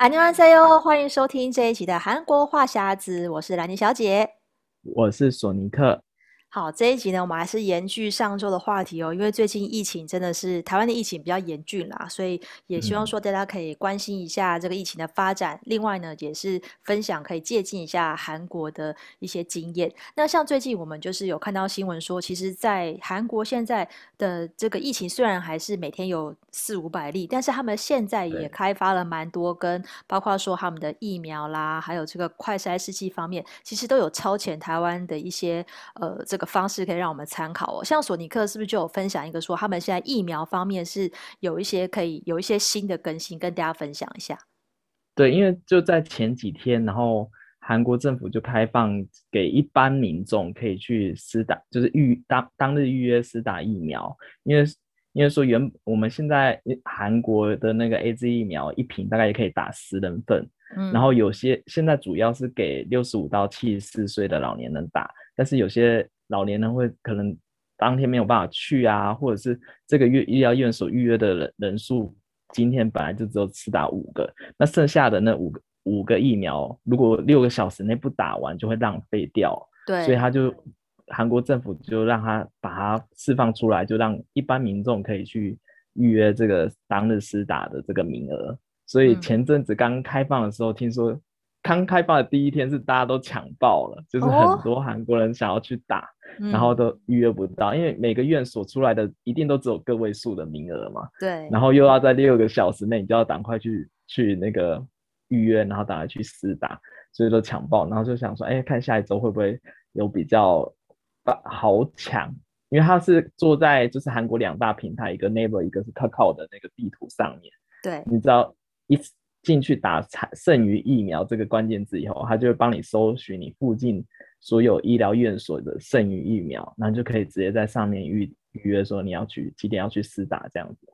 안녕하세요，欢迎收听这一集的韩国话匣子，我是兰妮小姐，我是索尼克。 好，这一集呢，我们还是延续上周的话题哦，因为最近疫情真的是台湾的疫情比较严峻啦，所以也希望说大家可以关心一下这个疫情的发展。嗯、另外呢，也是分享可以借鉴一下韩国的一些经验。那像最近我们就是有看到新闻说，其实，在韩国现在的这个疫情虽然还是每天有四五百例，但是他们现在也开发了蛮多跟包括说他们的疫苗啦，还有这个快筛试剂方面，其实都有超前台湾的一些呃这个。方式可以让我们参考哦，像索尼克是不是就有分享一个说他们现在疫苗方面是有一些可以有一些新的更新，跟大家分享一下。对，因为就在前几天，然后韩国政府就开放给一般民众可以去私打，就是预当当日预约私打疫苗，因为因为说原我们现在韩国的那个 AZ 疫苗一瓶大概也可以打十人份，嗯，然后有些现在主要是给六十五到七十四岁的老年人打，但是有些。老年人会可能当天没有办法去啊，或者是这个月医疗院所预约的人人数，今天本来就只有施打五个，那剩下的那五个五个疫苗，如果六个小时内不打完，就会浪费掉。对，所以他就韩国政府就让他把它释放出来，就让一般民众可以去预约这个当日施打的这个名额。所以前阵子刚开放的时候，嗯、听说刚开放的第一天是大家都抢爆了，就是很多韩国人想要去打。哦然后都预约不到，嗯，因为每个院所出来的一定都只有个位数的名额嘛。对。然后又要在六个小时内，你就要赶快去去那个预约，然后赶快去试打，所以都抢爆。然后就想说，哎，看下一周会不会有比较好抢？因为它是坐在就是韩国两大平台，一个 Naver，一个是 Kakao 的那个地图上面。对。你知道一进去打“剩余疫苗”这个关键字以后，它就会帮你搜寻你附近。所有医疗院所的剩余疫苗，然后就可以直接在上面预预约说你要去几点要去施打这样子。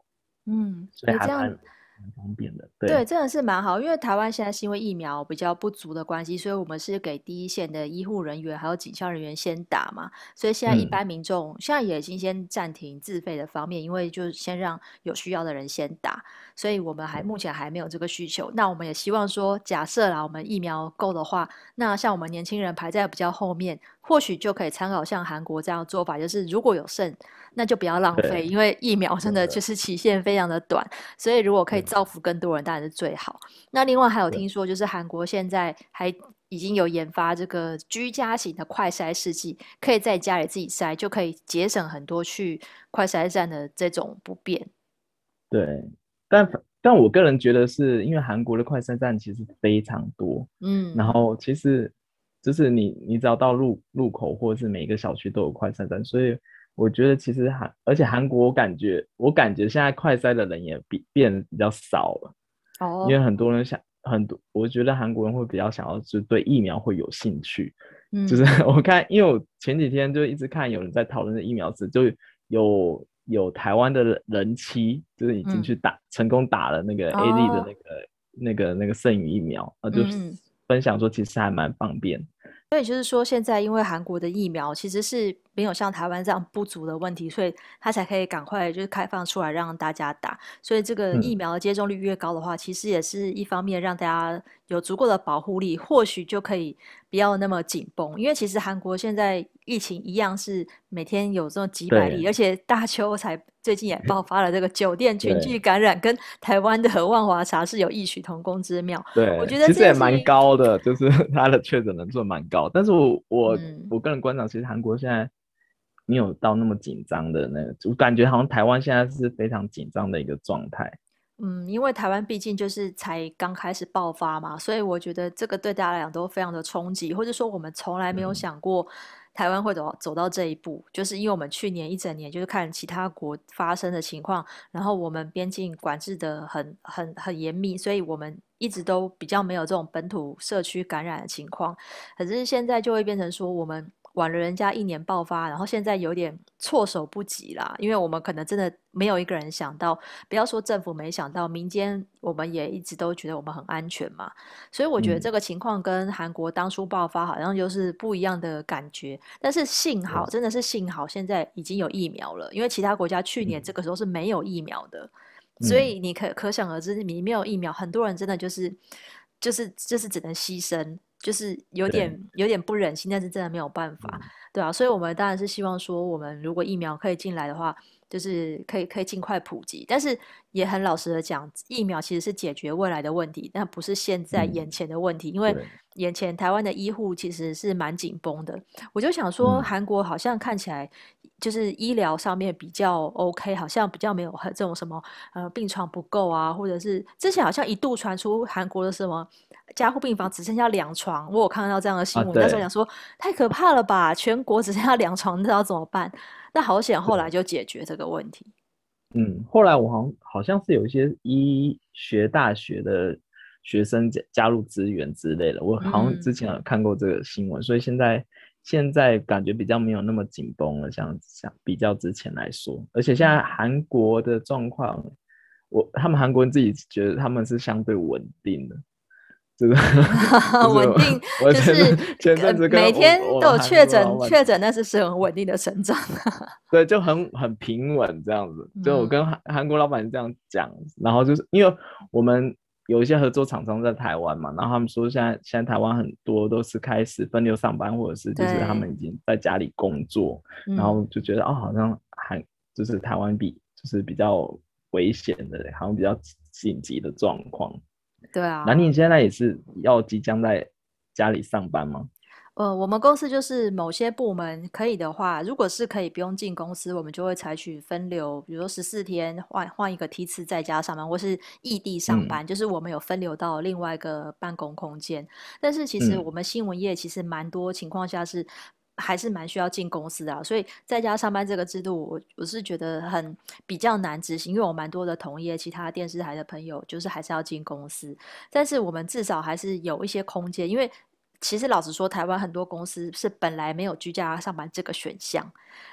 嗯，所以还蛮蛮方便的。对，对，真的是蛮好，因为台湾现在是因为疫苗比较不足的关系，所以我们是给第一线的医护人员还有警校人员先打嘛。所以现在一般民众、嗯、现在也已经先暂停自费的方面，因为就先让有需要的人先打。所以我们还目前还没有这个需求，那我们也希望说，假设啦，我们疫苗够的话，那像我们年轻人排在比较后面，或许就可以参考像韩国这样做法，就是如果有剩，那就不要浪费，因为疫苗真的就是期限非常的短，所以如果可以造福更多人，当然是最好。那另外还有听说，就是韩国现在还已经有研发这个居家型的快筛试剂，可以在家里自己筛，就可以节省很多去快筛站的这种不便。对。但但我个人觉得是因为韩国的快筛站其实非常多，嗯，然后其实就是你你只要到路路口或者是每一个小区都有快筛站，所以我觉得其实韩而且韩国我感觉我感觉现在快筛的人也比变比较少了，哦，因为很多人想很多，我觉得韩国人会比较想要就对疫苗会有兴趣，嗯，就是 我看因为我前几天就一直看有人在讨论的疫苗时就有。有台湾的人妻，就是已经去打、嗯、成功打了那个 A D 的那个、哦、那个那个剩余疫苗，啊，就是分享说其实还蛮方便。所以就是说，现在因为韩国的疫苗其实是没有像台湾这样不足的问题，所以它才可以赶快就是开放出来让大家打。所以这个疫苗的接种率越高的话，嗯、其实也是一方面让大家有足够的保护力，或许就可以不要那么紧绷。因为其实韩国现在疫情一样是每天有这种几百例，而且大邱才最近也爆发了这个酒店群聚感染，跟台湾的万华茶是有异曲同工之妙。对，我觉得其实也蛮高的，就是 它的确诊人数蛮高。但是我我、嗯、我个人观察，其实韩国现在没有到那么紧张的那个，我感觉好像台湾现在是非常紧张的一个状态。嗯，因为台湾毕竟就是才刚开始爆发嘛，所以我觉得这个对大家来讲都非常的冲击，或者说我们从来没有想过台湾会走走到这一步，就是因为我们去年一整年就是看其他国发生的情况，然后我们边境管制的很很很严密，所以我们。一直都比较没有这种本土社区感染的情况，可是现在就会变成说我们晚了人家一年爆发，然后现在有点措手不及啦，因为我们可能真的没有一个人想到，不要说政府没想到，民间我们也一直都觉得我们很安全嘛，所以我觉得这个情况跟韩国当初爆发好像就是不一样的感觉，但是幸好真的是幸好现在已经有疫苗了，因为其他国家去年这个时候是没有疫苗的。所以你可可想而知，你没有疫苗，很多人真的就是就是就是只能牺牲，就是有点有点不忍心，但是真的没有办法，嗯、对啊，所以我们当然是希望说，我们如果疫苗可以进来的话。就是可以可以尽快普及，但是也很老实的讲，疫苗其实是解决未来的问题，但不是现在眼前的问题。嗯、因为眼前台湾的医护其实是蛮紧绷的。我就想说，韩国好像看起来就是医疗上面比较 OK，好像比较没有这种什么呃病床不够啊，或者是之前好像一度传出韩国的什么加护病房只剩下两床，我有看到这样的新闻，那时候想说太可怕了吧，全国只剩下两床，那要怎么办？那好险，后来就解决这个问题。嗯，后来我好像好像是有一些医学大学的学生加加入支援之类的，我好像之前有看过这个新闻，嗯、所以现在现在感觉比较没有那么紧绷了，像像比较之前来说，而且现在韩国的状况，我他们韩国人自己觉得他们是相对稳定的。这个稳定，就是前阵子每天都有确诊，确诊那是是很稳定的成长。对，就很很平稳这样子。就我跟韩韩国老板这样讲，然后就是因为我们有一些合作厂商在台湾嘛，然后他们说现在现在台湾很多都是开始分流上班，或者是就是他们已经在家里工作，然后就觉得哦，好像还就是台湾比就是比较危险的，好像比较紧急的状况。对啊，那你现在也是要即将在家里上班吗？呃，我们公司就是某些部门可以的话，如果是可以不用进公司，我们就会采取分流，比如说十四天换换一个梯次在家上班，或是异地上班，嗯、就是我们有分流到另外一个办公空间。但是其实我们新闻业其实蛮多情况下是。还是蛮需要进公司的啊，所以在家上班这个制度，我我是觉得很比较难执行，因为我蛮多的同业，其他电视台的朋友，就是还是要进公司，但是我们至少还是有一些空间，因为其实老实说，台湾很多公司是本来没有居家上班这个选项，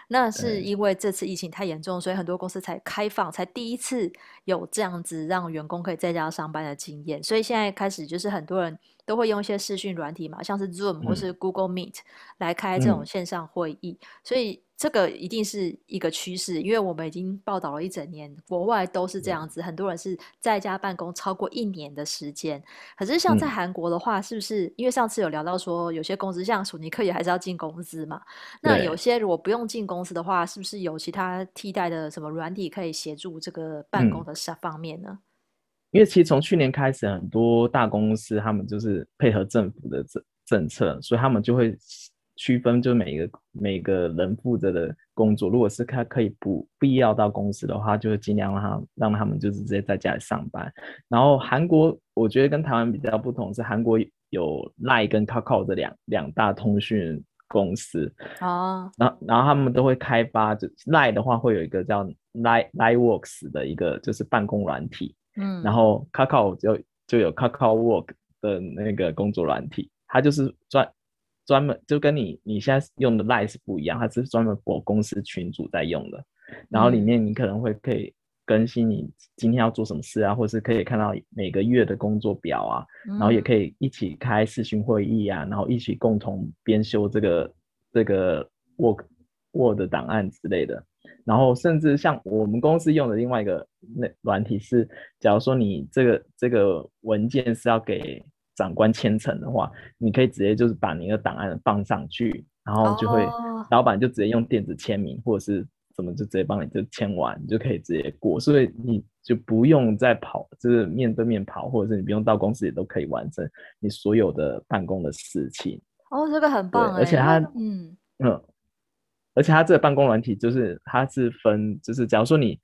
那是因为这次疫情太严重，所以很多公司才开放，才第一次有这样子让员工可以在家上班的经验，所以现在开始就是很多人。都会用一些视讯软体嘛，像是 Zoom 或是 Google Meet 来开这种线上会议，嗯、所以这个一定是一个趋势，因为我们已经报道了一整年，国外都是这样子，嗯、很多人是在家办公超过一年的时间。可是像在韩国的话，是不是？因为上次有聊到说，有些公司像索尼克也还是要进公司嘛？那有些如果不用进公司的话，是不是有其他替代的什么软体可以协助这个办公的方面呢？嗯因为其实从去年开始，很多大公司他们就是配合政府的政政策，所以他们就会区分，就每一个每个人负责的工作，如果是他可以不必要到公司的话，就会尽量让他让他们就是直接在家里上班。然后韩国，我觉得跟台湾比较不同是，韩国有 Line 跟 Coco 的两两大通讯公司啊，然后然后他们都会开发，就 Line 的话会有一个叫 Line Line Works 的一个就是办公软体。嗯，然后 Kakao 就就有 Kakao Work 的那个工作软体，它就是专专门就跟你你现在用的 Line 是不一样，它是专门 for 公司群组在用的。然后里面你可能会可以更新你今天要做什么事啊，或是可以看到每个月的工作表啊，然后也可以一起开视讯会议啊，然后一起共同编修这个这个 Word Word 档案之类的。然后甚至像我们公司用的另外一个那软体是，假如说你这个这个文件是要给长官签呈的话，你可以直接就是把你的档案放上去，然后就会老板就直接用电子签名或者是怎么就直接帮你就签完，你就可以直接过，所以你就不用再跑，就是面对面跑，或者是你不用到公司也都可以完成你所有的办公的事情。哦，这个很棒，而且它嗯嗯。而且它这个办公软体就是它是分，就是假如说你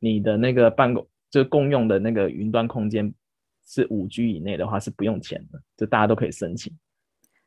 你的那个办公就共用的那个云端空间是五 G 以内的话是不用钱的，就大家都可以申请。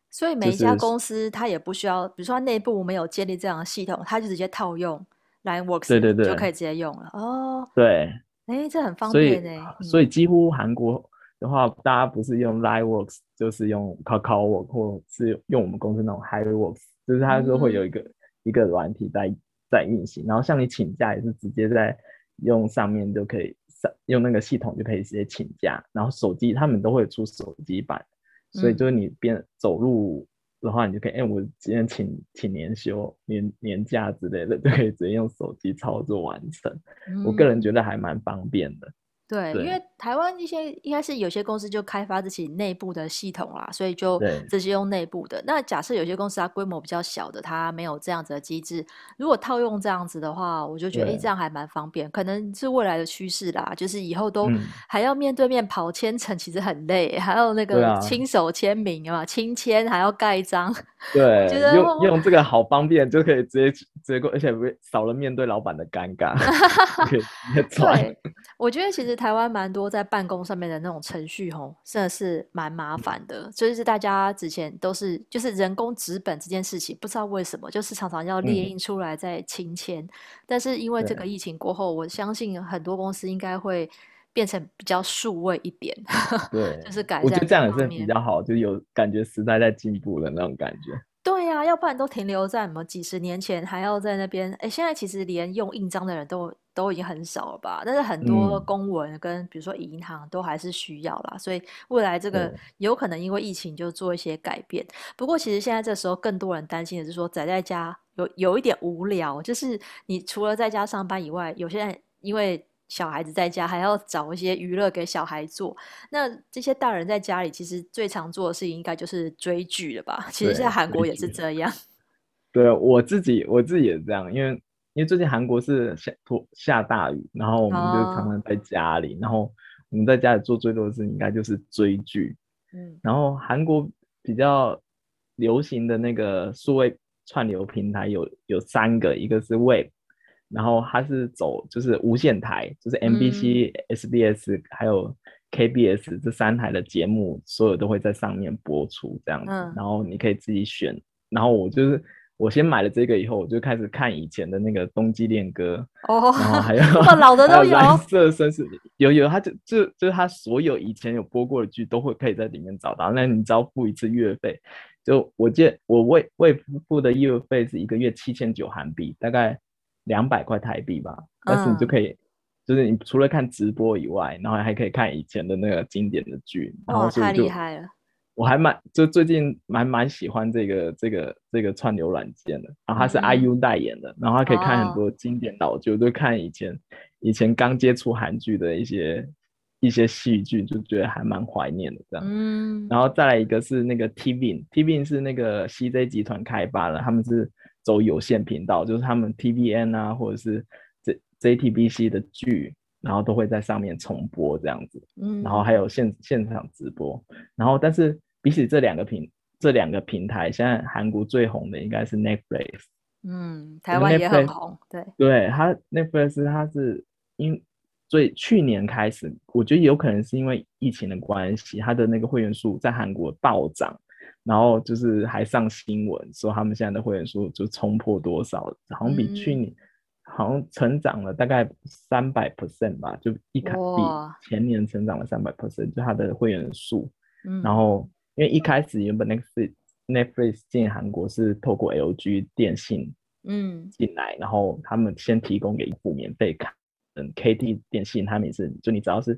所以每一家公司它也不需要，比如说它内部没有建立这样的系统，它就直接套用 LINEWORKS，对对对，就可以直接用了。哦，对，哎，这很方便哎。所以，所以几乎韩国的话，大家不是用 LINEWORKS，就是用 KakaoWork 或是用我们公司那种 HiWorks，就是它都会有一个。嗯一个软体在在运行，然后像你请假也是直接在用上面就可以上用那个系统就可以直接请假，然后手机他们都会出手机版，所以就是你边走路的话，你就可以，哎，我今天请请年休、年年假之类的，就可以直接用手机操作完成。嗯、我个人觉得还蛮方便的。对，对，因为台湾一些应该是有些公司就开发自己内部的系统啦，所以就直接用内部的。那假设有些公司它规模比较小的，它没有这样子的机制，如果套用这样子的话，我就觉得哎，这样还蛮方便，可能是未来的趋势啦。就是以后都还要面对面跑签呈，其实很累，还有那个亲手签名啊，亲签还要盖章。对，用用这个好方便，就可以直接直接过，而且少了面对老板的尴尬。对，我觉得其实。台湾蛮多在办公上面的那种程序，吼，真的是蛮麻烦的。就是大家之前都是就是人工纸本这件事情，不知道为什么就是常常要列印出来再亲签。嗯、但是因为这个疫情过后，我相信很多公司应该会变成比较数位一点。对，就是改。我觉得这样也是比较好，就有感觉时代在进步的那种感觉。对呀、啊，要不然都停留在什么几十年前，还要在那边。哎，现在其实连用印章的人都都已经很少了吧？但是很多公文跟比如说银行都还是需要啦。嗯、所以未来这个有可能因为疫情就做一些改变。不过其实现在这时候更多人担心的是说宅在家有有一点无聊，就是你除了在家上班以外，有些人因为。小孩子在家还要找一些娱乐给小孩做，那这些大人在家里其实最常做的事情应该就是追剧了吧？其实现在韩国也是这样。对，我自己我自己也是这样，因为因为最近韩国是下下大雨，然后我们就常常在家里，哦、然后我们在家里做最多的事情应该就是追剧。嗯，然后韩国比较流行的那个数位串流平台有有三个，一个是 Wave。然后它是走就是无线台，就是 MBC、嗯、SBS 还有 KBS 这三台的节目，所有都会在上面播出这样子。嗯、然后你可以自己选。然后我就是我先买了这个以后，我就开始看以前的那个《冬季恋歌》哦，然后还有这么老的都有。蓝色绅士有有，他就就就是它所有以前有播过的剧都会可以在里面找到。那你只要付一次月费，就我记得我未未付的月费是一个月七千九韩币，大概。两百块台币吧，但是你就可以，嗯、就是你除了看直播以外，然后还可以看以前的那个经典的剧，然后太厉害了。我还蛮就最近蛮蛮喜欢这个这个这个串流软件的，然后它是 IU 代言的，嗯、然后还可以看很多经典老剧，哦、就看以前以前刚接触韩剧的一些一些戏剧，就觉得还蛮怀念的这样。嗯，然后再来一个是那个 TVIN，TVIN 是那个 CJ 集团开发的，他们是。走有线频道，就是他们 TVN 啊，或者是 J JTBC 的剧，然后都会在上面重播这样子。嗯，然后还有现现场直播。然后，但是比起这两个平这两个平台，现在韩国最红的应该是 Netflix。嗯，台湾也很红。对，对，它 Netflix 它是因最去年开始，我觉得有可能是因为疫情的关系，它的那个会员数在韩国暴涨。然后就是还上新闻说他们现在的会员数就冲破多少，好像比去年好像成长了大概三百 percent 吧，就一开比前年成长了三百 percent，就它的会员数。然后因为一开始原本那个是 Netflix 进韩国是透过 LG 电信嗯进来，然后他们先提供给一部免费卡，嗯，KT 电信他们也是，就你只要是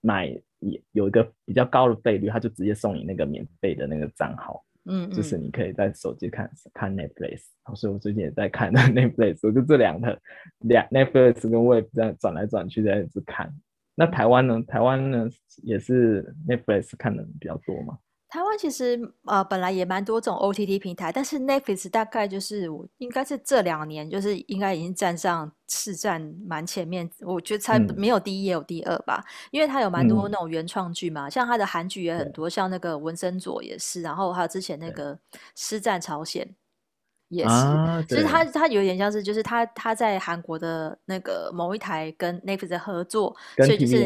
买。也有一个比较高的费率，他就直接送你那个免费的那个账号，嗯，嗯，就是你可以在手机看看 Netflix，所以我最近也在看 Netflix，我就这两个两 Netflix 跟 Wave 这样转来转去在这看。那台湾呢？台湾呢也是 Netflix 看的比较多吗？台湾其实呃本来也蛮多这种 OTT 平台，但是 Netflix 大概就是我应该是这两年就是应该已经站上市占蛮前面，我觉得才没有第一也有第二吧，嗯、因为它有蛮多那种原创剧嘛，嗯、像它的韩剧也很多，像那个文森佐也是，然后还有之前那个《师战朝鲜》。也是，啊、就是他他有点像是，就是他他在韩国的那个某一台跟 Netflix 的合作，所以就是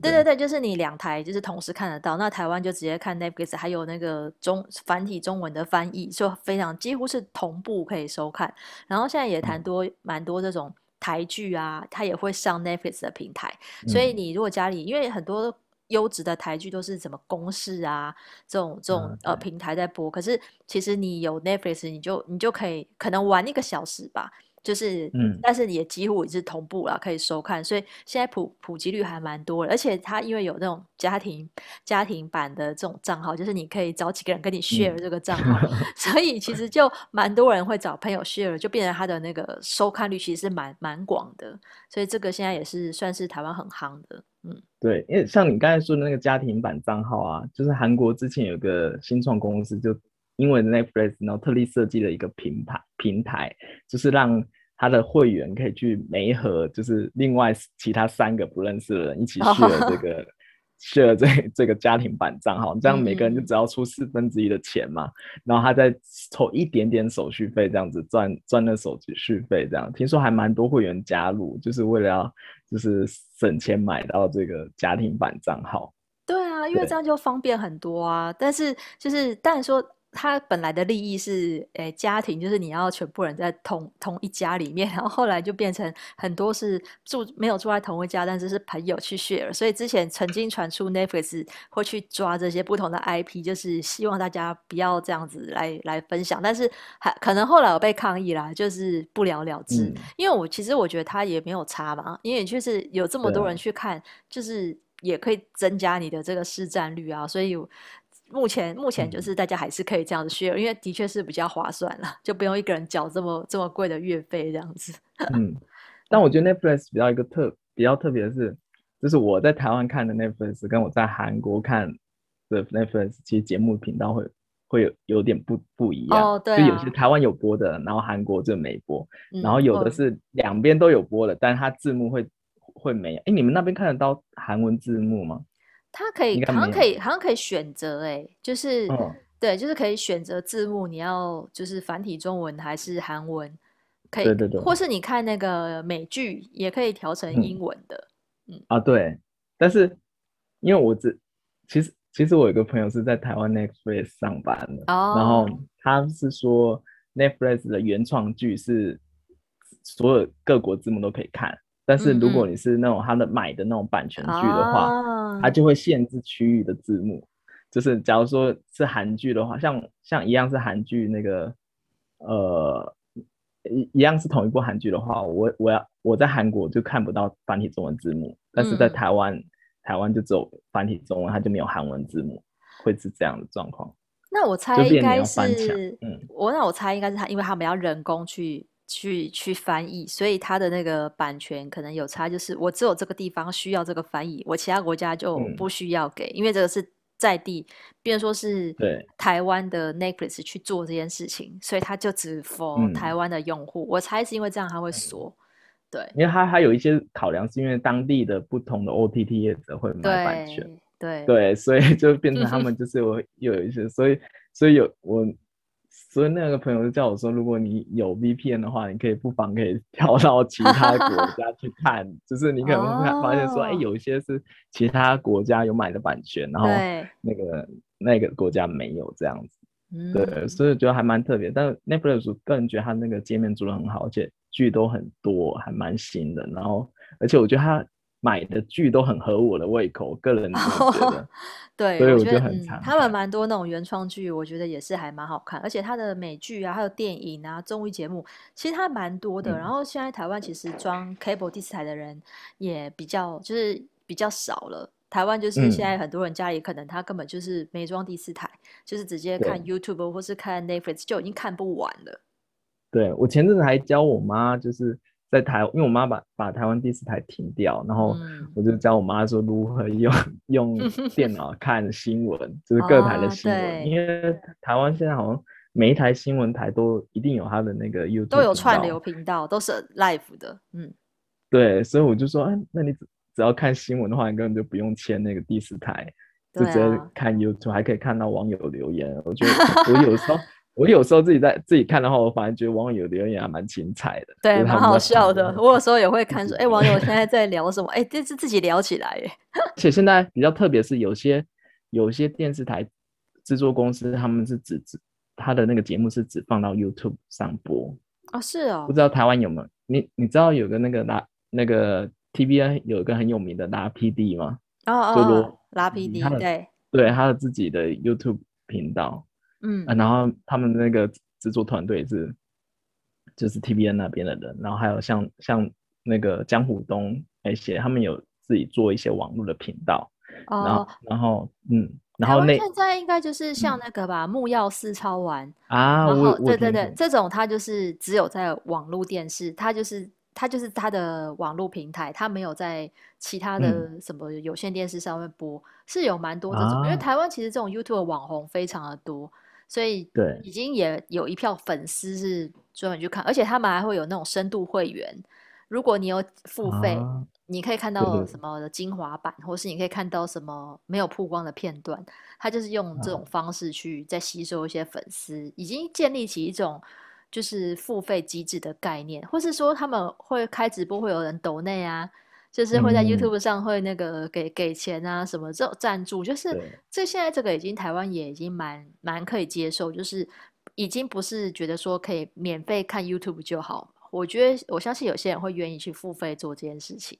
对，对对对，就是你两台就是同时看得到。那台湾就直接看 Netflix，还有那个中繁体中文的翻译，就非常几乎是同步可以收看。然后现在也谈多蛮、嗯、多这种台剧啊，它也会上 Netflix 的平台。所以你如果家里因为很多。优质的台剧都是什么公式啊，这种这种呃平台在播。可是其实你有 Netflix，你就你就可以可能玩一个小时吧，就是，嗯，但是也几乎也是同步了，可以收看，所以现在普普及率还蛮多的，而且它因为有那种家庭家庭版的这种账号，就是你可以找几个人跟你 share 这个账号，嗯、所以其实就蛮多人会找朋友 share，就变成他的那个收看率其实是蛮蛮广的，所以这个现在也是算是台湾很夯的，嗯，对，因为像你刚才说的那个家庭版账号啊，就是韩国之前有个新创公司就。因为 Netflix 然后特地设计了一个平台，平台就是让他的会员可以去媒合，就是另外其他三个不认识的人一起 share 这个 share 这这个家庭版账号，这样每个人就只要出四分之一的钱嘛，然后他再抽一点点手续费，这样子赚赚那手续费，这样听说还蛮多会员加入，就是为了要就是省钱买到这个家庭版账号。对啊，因为这样就方便很多啊，但是就是但是说。他本来的利益是，诶、欸，家庭就是你要全部人在同同一家里面，然后后来就变成很多是住没有住在同一家，但是是朋友去 share。所以之前曾经传出 Netflix 会去抓这些不同的 IP，就是希望大家不要这样子来来分享，但是还可能后来有被抗议啦，就是不了了之。嗯、因为我其实我觉得他也没有差嘛，因为就是有这么多人去看，就是也可以增加你的这个市占率啊，所以。目前目前就是大家还是可以这样子 share，、嗯、因为的确是比较划算了，就不用一个人缴这么这么贵的月费这样子。嗯，但我觉得 Netflix 比较一个特比较特别的是，就是我在台湾看的 Netflix 跟我在韩国看的 Netflix，其实节目频道会会有有点不不一样。哦，对、啊。就有些台湾有播的，然后韩国就没播，嗯、然后有的是两边都有播的，嗯、但是它字幕会会没有。哎，你们那边看得到韩文字幕吗？它可以，好像可以，好像可以选择，哎，就是，哦、对，就是可以选择字幕，你要就是繁体中文还是韩文，可以，对对对，或是你看那个美剧也可以调成英文的，嗯，嗯啊，对，但是因为我只其实其实我有个朋友是在台湾 Netflix 上班的，哦，然后他是说 Netflix 的原创剧是所有各国字幕都可以看。但是如果你是那种他的买的那种版权剧的话，就会限制区域的字幕。就是假如说是韩剧的话，像像一样是韩剧那个，呃，一一样是同一部韩剧的话，我我要我在韩国就看不到繁体中文字幕，但是在台湾、嗯、台湾就只有繁体中文，它就没有韩文字幕，会是这样的状况。那我猜应该是，嗯，我那我猜应该是他，因为他们要人工去。去去翻译，所以他的那个版权可能有差，就是我只有这个地方需要这个翻译，我其他国家就不需要给，嗯、因为这个是在地，比如说是台湾的 Netflix 去做这件事情，所以他就只 for 台湾的用户。嗯、我猜是因为这样他会锁，对，因为他还有一些考量，是因为当地的不同的 OTT 业者会买版权，对对，所以就变成他们就是有又有一些，所以所以有我。所以那个朋友就叫我说，如果你有 VPN 的话，你可以不妨可以跳到其他国家去看，就是你可能会发现说，哎、oh. 欸，有一些是其他国家有买的版权，然后那个那个国家没有这样子，嗯、对，所以觉得还蛮特别。但 Netflix 个人觉得它那个界面做的很好，而且剧都很多，还蛮新的。然后，而且我觉得他。买的剧都很合我的胃口，我个人觉得，哦、对，所以我觉得很长、嗯。他们蛮多那种原创剧，我觉得也是还蛮好看，而且他的美剧啊，还有电影啊、综艺节目，其实他蛮多的。嗯、然后现在台湾其实装 cable 第四台的人也比较，就是比较少了。台湾就是现在很多人家里可能他根本就是没装第四台，嗯、就是直接看 YouTube 或是看 Netflix 就已经看不完了。对，我前阵子还教我妈，就是。在台，因为我妈把把台湾第四台停掉，然后我就教我妈说如何用用 电脑看新闻，就是各台的新闻。哦、因为台湾现在好像每一台新闻台都一定有它的那个 YouTube 都有串流频道，都是 live 的。嗯，对，所以我就说，哎，那你只只要看新闻的话，你根本就不用签那个第四台，就直接看 YouTube，、啊、还可以看到网友留言。我觉得 我有时候。我有时候自己在自己看的话，我反而觉得网友留言还蛮精彩的，对，蛮好笑的。我有时候也会看说，哎、欸，网友现在在聊什么？哎、欸，这是自己聊起来耶。而且现在比较特别是，有些有些电视台制作公司，他们是只只他的那个节目是只放到 YouTube 上播啊、哦，是哦。不知道台湾有没有？你你知道有个那个拉那个 TVN 有一个很有名的拉 PD 吗？哦哦，拉 PD，对对，他的自己的 YouTube 频道。嗯、啊，然后他们那个制作团队是就是 TBN 那边的人，然后还有像像那个江虎东那些，他们有自己做一些网络的频道，哦、然后然后嗯，然后那现在应该就是像那个吧，嗯、木曜四超玩。啊，然后对对对，这种它就是只有在网络电视，它就是它就是它的网络平台，它没有在其他的什么有线电视上面播，嗯、是有蛮多这种，啊、因为台湾其实这种 YouTube 网红非常的多。所以，对，已经也有一票粉丝是专门去看，而且他们还会有那种深度会员。如果你有付费，啊、你可以看到什么的精华版，或是你可以看到什么没有曝光的片段。他就是用这种方式去再吸收一些粉丝，啊、已经建立起一种就是付费机制的概念，或是说他们会开直播，会有人抖内啊。就是会在 YouTube 上会那个给、嗯、给钱啊什么这种赞助，就是对这现在这个已经台湾也已经蛮蛮可以接受，就是已经不是觉得说可以免费看 YouTube 就好。我觉得我相信有些人会愿意去付费做这件事情。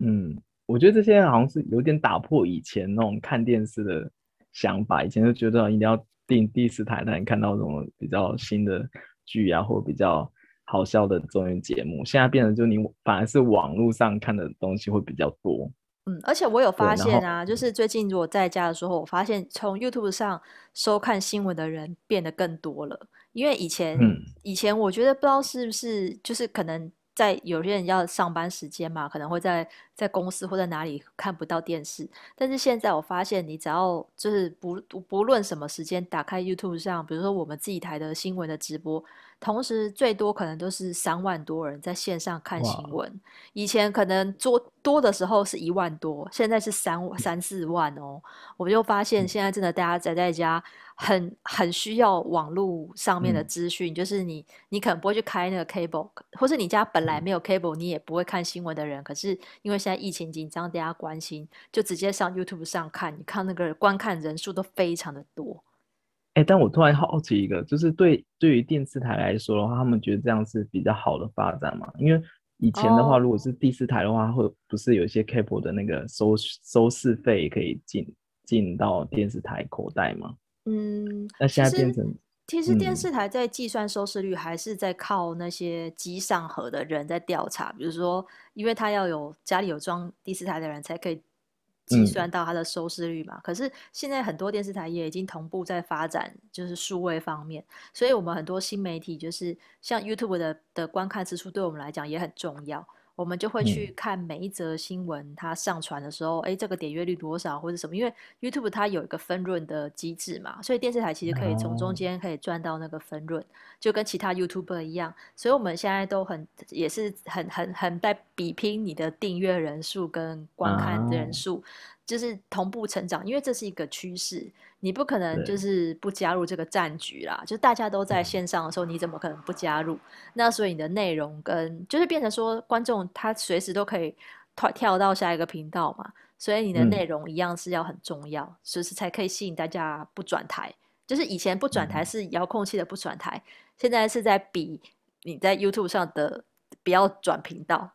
嗯，我觉得这些人好像是有点打破以前那种看电视的想法，以前就觉得一定要订第四台才能看到什么比较新的剧啊，或比较。好笑的综艺节目，现在变得就你反而是网络上看的东西会比较多。嗯，而且我有发现啊，就是最近如果在家的时候，我发现从 YouTube 上收看新闻的人变得更多了。因为以前，嗯、以前我觉得不知道是不是，就是可能在有些人要上班时间嘛，可能会在在公司或在哪里看不到电视。但是现在我发现，你只要就是不不论什么时间，打开 YouTube 上，比如说我们自己台的新闻的直播。同时，最多可能都是三万多人在线上看新闻。以前可能多多的时候是一万多，现在是三三四万哦。我就发现现在真的大家宅在家很，很很需要网络上面的资讯。嗯、就是你你可能不会去开那个 cable，或是你家本来没有 cable，你也不会看新闻的人。可是因为现在疫情紧张，大家关心，就直接上 YouTube 上看，你看那个观看人数都非常的多。哎，但我突然好奇一个，就是对对于电视台来说的话，他们觉得这样是比较好的发展嘛？因为以前的话，oh. 如果是第四台的话，会不是有一些 cable 的那个收收视费可以进进到电视台口袋吗？嗯，那现在变成其实，其实电视台在计算收视率，还是在靠那些机上盒的人在调查，嗯、比如说，因为他要有家里有装第四台的人才可以。计算到它的收视率嘛，嗯、可是现在很多电视台也已经同步在发展，就是数位方面，所以我们很多新媒体就是像 YouTube 的的观看次数，对我们来讲也很重要。我们就会去看每一则新闻，它上传的时候，哎、嗯，这个点阅率多少或者什么？因为 YouTube 它有一个分润的机制嘛，所以电视台其实可以从中间可以赚到那个分润，哦、就跟其他 YouTuber 一样。所以我们现在都很也是很很很在比拼你的订阅人数跟观看人数。哦就是同步成长，因为这是一个趋势，你不可能就是不加入这个战局啦。对就大家都在线上的时候，你怎么可能不加入？那所以你的内容跟就是变成说，观众他随时都可以跳跳到下一个频道嘛，所以你的内容一样是要很重要，所以、嗯、才可以吸引大家不转台。就是以前不转台是遥控器的不转台，嗯、现在是在比你在 YouTube 上的不要转频道，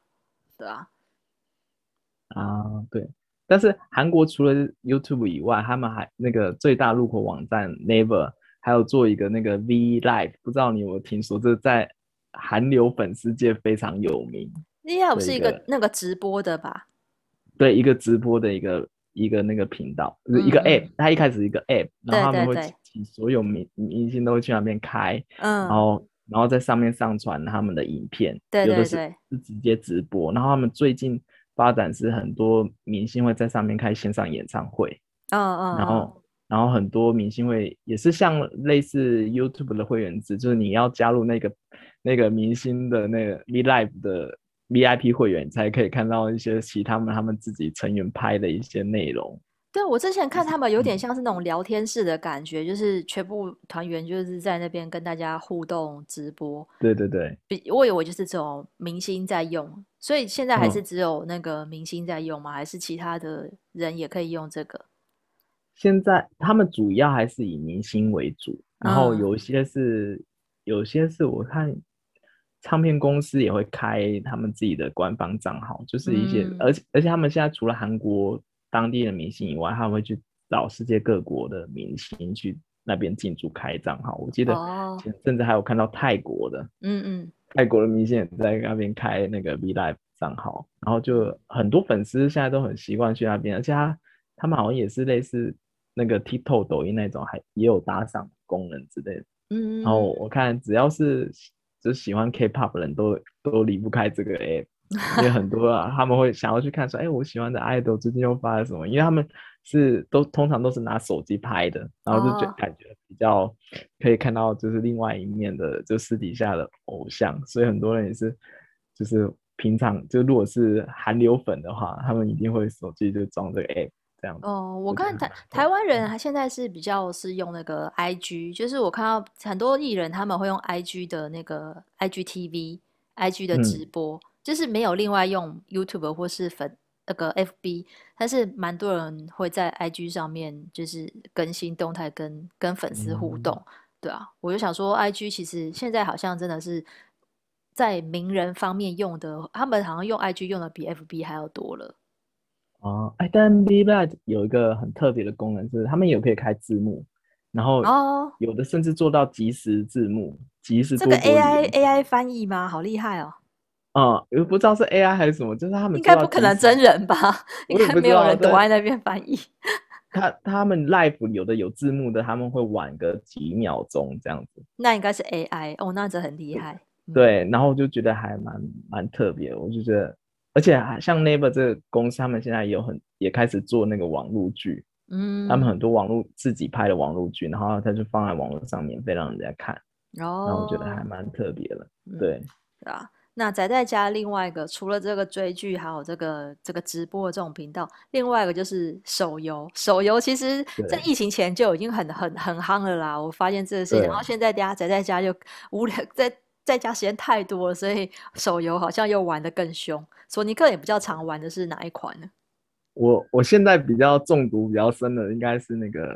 对吧？啊，对。但是韩国除了 YouTube 以外，他们还那个最大入口网站 Naver 还有做一个那个 V Live，不知道你有没有听说？这在韩流粉丝界非常有名。V Live 是一个那个直播的吧？对，一个直播的一个一个那个频道，就是一个 App。它、嗯、一开始一个 App，然后他们会请所有明明星都会去那边开，嗯，然后然后在上面上传他们的影片，对对对，有的是是直接直播。然后他们最近。发展是很多明星会在上面开线上演唱会，嗯嗯，然后然后很多明星会也是像类似 YouTube 的会员制，就是你要加入那个那个明星的那个 V Live 的 VIP 会员，才可以看到一些其他们他们自己成员拍的一些内容。对，我之前看他们有点像是那种聊天室的感觉，嗯、就是全部团员就是在那边跟大家互动直播。对对对，比我以为就是这种明星在用，所以现在还是只有那个明星在用吗？嗯、还是其他的人也可以用这个？现在他们主要还是以明星为主，然后有些是、嗯、有些是我看唱片公司也会开他们自己的官方账号，就是一些，嗯、而且而且他们现在除了韩国。当地的明星以外，他们会去找世界各国的明星去那边进驻开账号。我记得前阵子还有看到泰国的，嗯嗯，泰国的明星也在那边开那个 V Live 账号，然后就很多粉丝现在都很习惯去那边，而且他他们好像也是类似那个 TikTok、抖音那种，还也有打赏功能之类的。嗯，然后我看只要是就喜欢 K-pop 的人都都离不开这个 app。因为很多啊，他们会想要去看说，哎，我喜欢的 idol 最近又发了什么？因为他们是都通常都是拿手机拍的，然后就觉感觉比较可以看到就是另外一面的，就私底下的偶像。所以很多人也是，就是平常就如果是韩流粉的话，他们一定会手机就装这个 app 这样子。哦，我看台台湾人他现在是比较是用那个 IG，就是我看到很多艺人他们会用 IG 的那个 IGTV、IG 的直播。嗯就是没有另外用 YouTube 或是粉那个 FB，但是蛮多人会在 IG 上面就是更新动态跟，跟跟粉丝互动，嗯，对啊，我就想说，IG 其实现在好像真的是在名人方面用的，他们好像用 IG 用的比 FB 还要多了。哦，哎，但 Vlive 有一个很特别的功能是，他们有可以开字幕，然后哦，有的甚至做到即时字幕，即时这个 AI AI 翻译吗？好厉害哦！啊、嗯，也不知道是 AI 还是什么，就是他们应该不可能真人吧？应该没有人躲在那边翻译。他他们 live 有的有字幕的，他们会晚个几秒钟这样子。那应该是 AI 哦，那这很厉害。对，然后我就觉得还蛮蛮特别，我就觉得，而且像 Naver 这个公司，他们现在也有很也开始做那个网络剧，嗯，他们很多网络自己拍的网络剧，然后他就放在网络上免费让人家看，然后我觉得还蛮特别的，嗯、对，是啊。那宅在家另外一个，除了这个追剧，还有这个这个直播的这种频道，另外一个就是手游。手游其实，在疫情前就已经很很很夯了啦。我发现这个事情，然后现在大家宅在家就无聊，在在家时间太多了，所以手游好像又玩的更凶。索尼克也比较常玩的是哪一款呢？我我现在比较中毒比较深的，应该是那个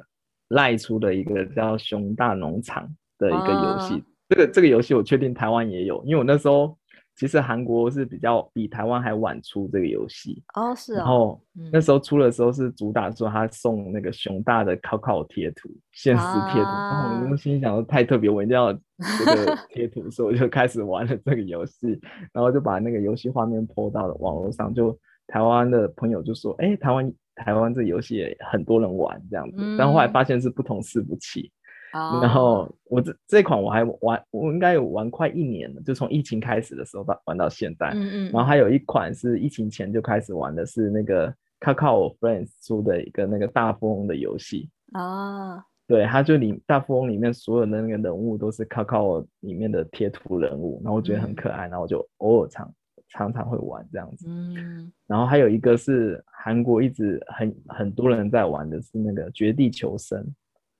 赖出的一个叫《熊大农场》的一个游戏。啊、这个这个游戏我确定台湾也有，因为我那时候。其实韩国是比较比台湾还晚出这个游戏哦，是啊、哦。然后、嗯、那时候出的时候是主打说他送那个熊大的考考贴图，限时贴图。啊、然后我心想说太特别，我一定要这个 贴图，所以我就开始玩了这个游戏。然后就把那个游戏画面 po 到了网络上，就台湾的朋友就说：“哎，台湾台湾这个游戏也很多人玩这样子。嗯”但后来发现是不同伺服器。Oh. 然后我这这款我还玩，我应该有玩快一年了，就从疫情开始的时候到玩到现在。嗯嗯。然后还有一款是疫情前就开始玩的，是那个 c a c a o Friends 出的一个那个大富翁的游戏。啊。Oh. 对，它就里大富翁里面所有的那个人物都是 c a c a o 里面的贴图人物，然后我觉得很可爱，嗯、然后我就偶尔常常常会玩这样子。嗯。然后还有一个是韩国一直很很多人在玩的是那个绝地求生。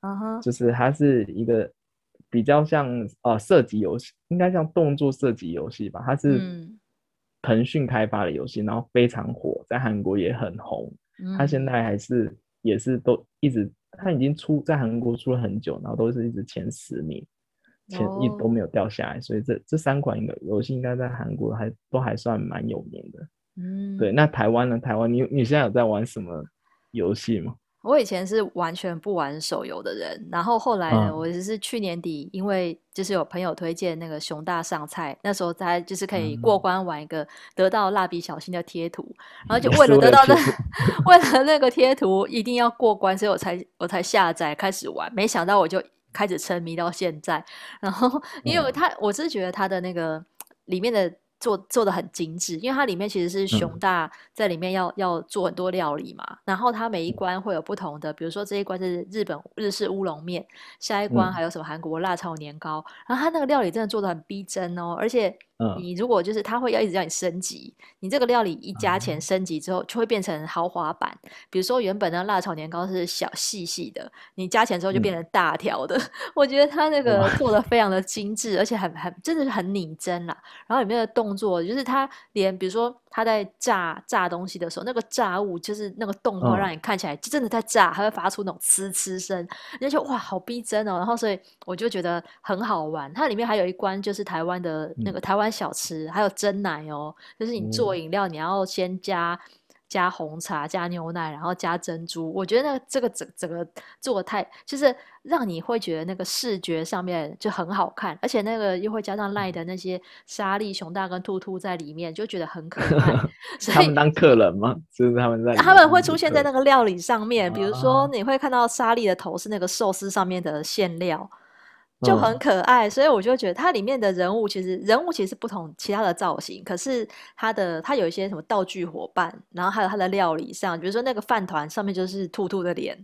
Uh huh. 就是它是一个比较像呃射击游戏，应该像动作射击游戏吧。它是腾讯开发的游戏，然后非常火，在韩国也很红。它现在还是也是都一直，它已经出在韩国出了很久，然后都是一直前十名，前一都没有掉下来。所以这这三款游戏应该在韩国还都还算蛮有名的。嗯，对。那台湾呢？台湾你你现在有在玩什么游戏吗？我以前是完全不玩手游的人，然后后来呢，嗯、我只是去年底，因为就是有朋友推荐那个熊大上菜，那时候才就是可以过关玩一个得到蜡笔小新的贴图，嗯、然后就为了得到那 为了那个贴图一定要过关，所以我才我才下载开始玩，没想到我就开始沉迷到现在，然后 因为他、嗯、我是觉得他的那个里面的。做做的很精致，因为它里面其实是熊大在里面要、嗯、要做很多料理嘛，然后它每一关会有不同的，比如说这一关是日本日式乌龙面，下一关还有什么韩国辣炒年糕，嗯、然后它那个料理真的做的很逼真哦，而且。你如果就是他会要一直让你升级，你这个料理一加钱升级之后就会变成豪华版。比如说原本的辣炒年糕是小细细的，你加钱之后就变成大条的。嗯、我觉得他那个做的 非常的精致，而且很很真的是很拟真啦。然后里面的动作就是他连比如说他在炸炸东西的时候，那个炸物就是那个动画让你看起来就真的在炸，还会发出那种呲呲声，你就哇好逼真哦。然后所以我就觉得很好玩。它里面还有一关就是台湾的那个台湾。小吃还有蒸奶哦，就是你做饮料，你要先加加红茶、加牛奶，然后加珍珠。我觉得那个这个整整个做太，就是让你会觉得那个视觉上面就很好看，而且那个又会加上赖的那些沙粒、熊大跟兔兔在里面，就觉得很可爱。他们当客人吗？就是他们在他们会出现在那个料理上面，比如说你会看到沙粒的头是那个寿司上面的馅料。就很可爱，所以我就觉得它里面的人物其实人物其实是不同其他的造型，可是它的它有一些什么道具伙伴，然后还有它的料理上，比如说那个饭团上面就是兔兔的脸，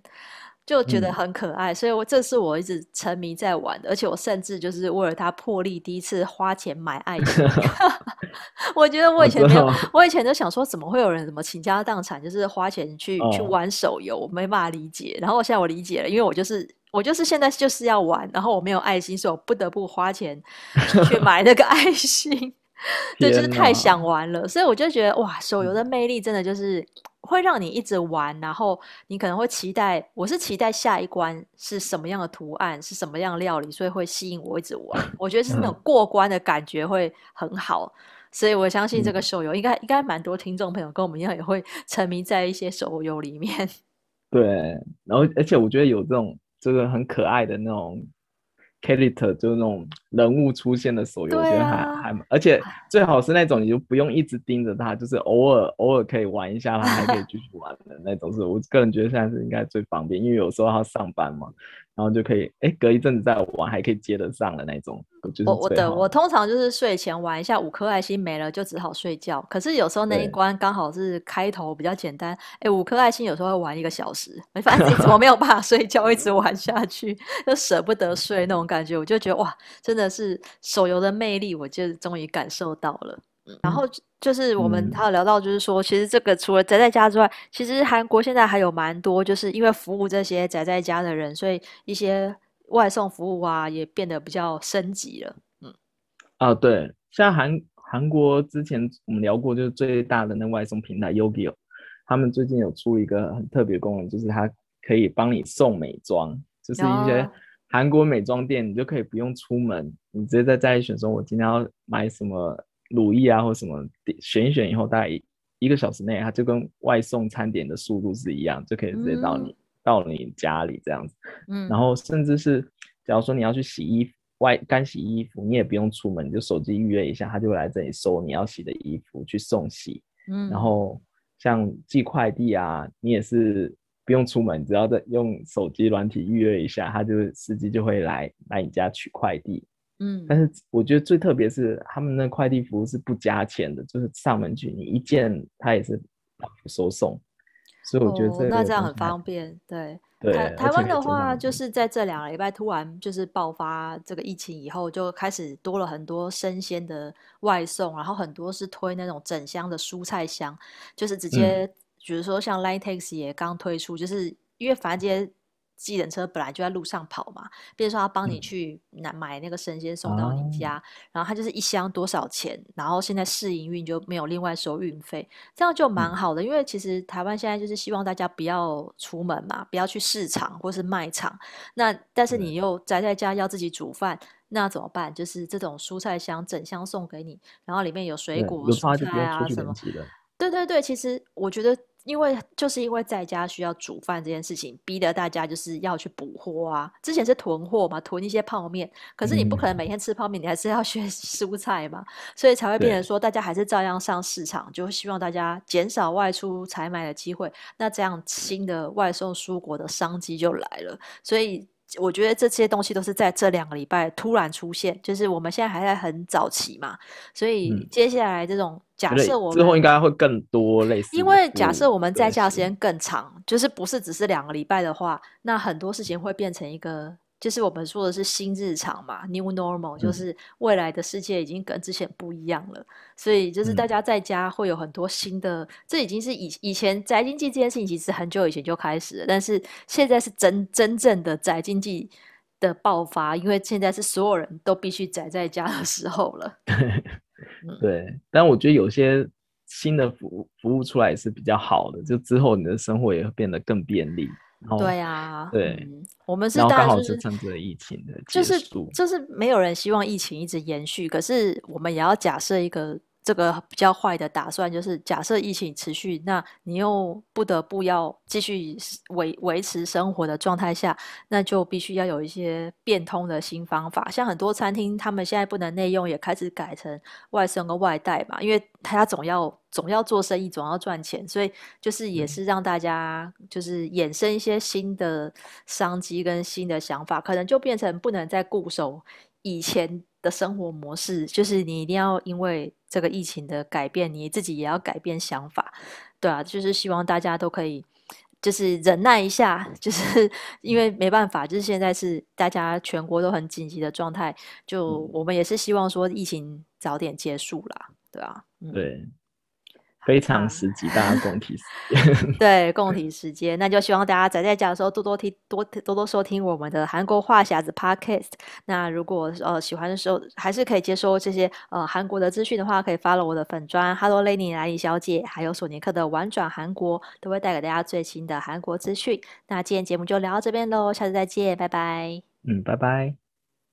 就觉得很可爱，嗯、所以我这是我一直沉迷在玩的，而且我甚至就是为了它破例第一次花钱买爱心。我觉得我以前没有，我以前就想说怎么会有人怎么倾家荡产就是花钱去、哦、去玩手游，我没办法理解。然后现在我理解了，因为我就是。我就是现在就是要玩，然后我没有爱心，所以我不得不花钱 去买那个爱心。对，就是太想玩了，所以我就觉得哇，手游的魅力真的就是会让你一直玩，然后你可能会期待，我是期待下一关是什么样的图案，是什么样的料理，所以会吸引我一直玩。我觉得是那种过关的感觉会很好，所以我相信这个手游应该应该蛮多听众朋友跟我们一样也会 沉迷在一些手游里面。对，然后而且我觉得有这种。这个很可爱的那种 character，就是那种人物出现的手游，我觉得还还，而且最好是那种你就不用一直盯着它，就是偶尔偶尔可以玩一下，它还可以继续玩的那种，是我个人觉得现在是应该最方便，因为有时候要上班嘛。然后就可以，哎，隔一阵子再玩，还可以接得上的那种。就是、我我的我通常就是睡前玩一下，五颗爱心没了就只好睡觉。可是有时候那一关刚好是开头比较简单，哎，五颗爱心有时候会玩一个小时，没发现怎么没有办法睡觉，一直玩下去，就舍不得睡那种感觉。我就觉得哇，真的是手游的魅力，我就终于感受到了。然后就是我们还有聊到，就是说，嗯、其实这个除了宅在家之外，其实韩国现在还有蛮多，就是因为服务这些宅在家的人，所以一些外送服务啊也变得比较升级了。嗯，啊，对，像韩韩国之前我们聊过，就是最大的那外送平台 Yogiyo，他们最近有出一个很特别功能，就是它可以帮你送美妆，就是一些韩国美妆店，你就可以不用出门，你直接在家里选，说我今天要买什么。乳液啊，或什么选一选以后，大概一一个小时内，它就跟外送餐点的速度是一样，就可以直接到你、嗯、到你家里这样子。嗯，然后甚至是假如说你要去洗衣服，外干洗衣服，你也不用出门，你就手机预约一下，他就会来这里收你要洗的衣服去送洗。嗯，然后像寄快递啊，你也是不用出门，只要在用手机软体预约一下，他就司机就会来来你家取快递。嗯，但是我觉得最特别是他们那快递服务是不加钱的，就是上门去你一件，他也是收送，所以我觉得这、哦、那这样很方便。对，对台台湾的话，就是在这两个礼拜突然就是爆发这个疫情以后，就开始多了很多生鲜的外送，然后很多是推那种整箱的蔬菜箱，就是直接，嗯、比如说像 Line Taxi 也刚推出，就是因为反正这些。计程车本来就在路上跑嘛，比如说他帮你去拿买那个生鲜送到你家，嗯、然后他就是一箱多少钱，然后现在试营运就没有另外收运费，这样就蛮好的。嗯、因为其实台湾现在就是希望大家不要出门嘛，不要去市场或是卖场。那但是你又宅在家要自己煮饭，那怎么办？就是这种蔬菜箱整箱送给你，然后里面有水果、蔬菜啊什么。对对对，其实我觉得。因为就是因为在家需要煮饭这件事情，逼得大家就是要去补货啊。之前是囤货嘛，囤一些泡面，可是你不可能每天吃泡面，你还是要 学蔬菜嘛，所以才会变成说大家还是照样上市场，就希望大家减少外出采买的机会。那这样新的外送蔬果的商机就来了，所以。我觉得这些东西都是在这两个礼拜突然出现，就是我们现在还在很早期嘛，所以接下来这种假设我们之后应该会更多类似，因为假设我们在家时间更长，就是不是只是两个礼拜的话，那很多事情会变成一个。就是我们说的是新日常嘛，New Normal，就是未来的世界已经跟之前不一样了，嗯、所以就是大家在家会有很多新的，嗯、这已经是以以前宅经济这件事情其实很久以前就开始了，但是现在是真真正的宅经济的爆发，因为现在是所有人都必须宅在家的时候了。对，但我觉得有些新的服务服务出来是比较好的，就之后你的生活也会变得更便利。对呀，对，嗯、我们是刚好是趁着疫情的就是就是没有人希望疫情一直延续，可是我们也要假设一个这个比较坏的打算，就是假设疫情持续，那你又不得不要继续维维持生活的状态下，那就必须要有一些变通的新方法。像很多餐厅，他们现在不能内用，也开始改成外送跟外带嘛，因为他总要总要做生意，总要赚钱，所以就是也是让大家就是衍生一些新的商机跟新的想法，可能就变成不能再固守以前的生活模式，就是你一定要因为这个疫情的改变，你自己也要改变想法，对啊，就是希望大家都可以，就是忍耐一下，就是因为没办法，就是现在是大家全国都很紧急的状态，就我们也是希望说疫情早点结束啦，对啊，嗯、对。非 常时期，大家共体时间。对，共体时间，那就希望大家宅在家的时候多多听，多多多收听我们的韩国话匣子 Podcast。那如果呃喜欢的时候，还是可以接收这些呃韩国的资讯的话，可以 follow 我的粉砖 Hello Lenny 莱尼小姐，还有索尼克的玩转韩国，都会带给大家最新的韩国资讯。那今天节目就聊到这边喽，下次再见，拜拜。嗯，拜拜。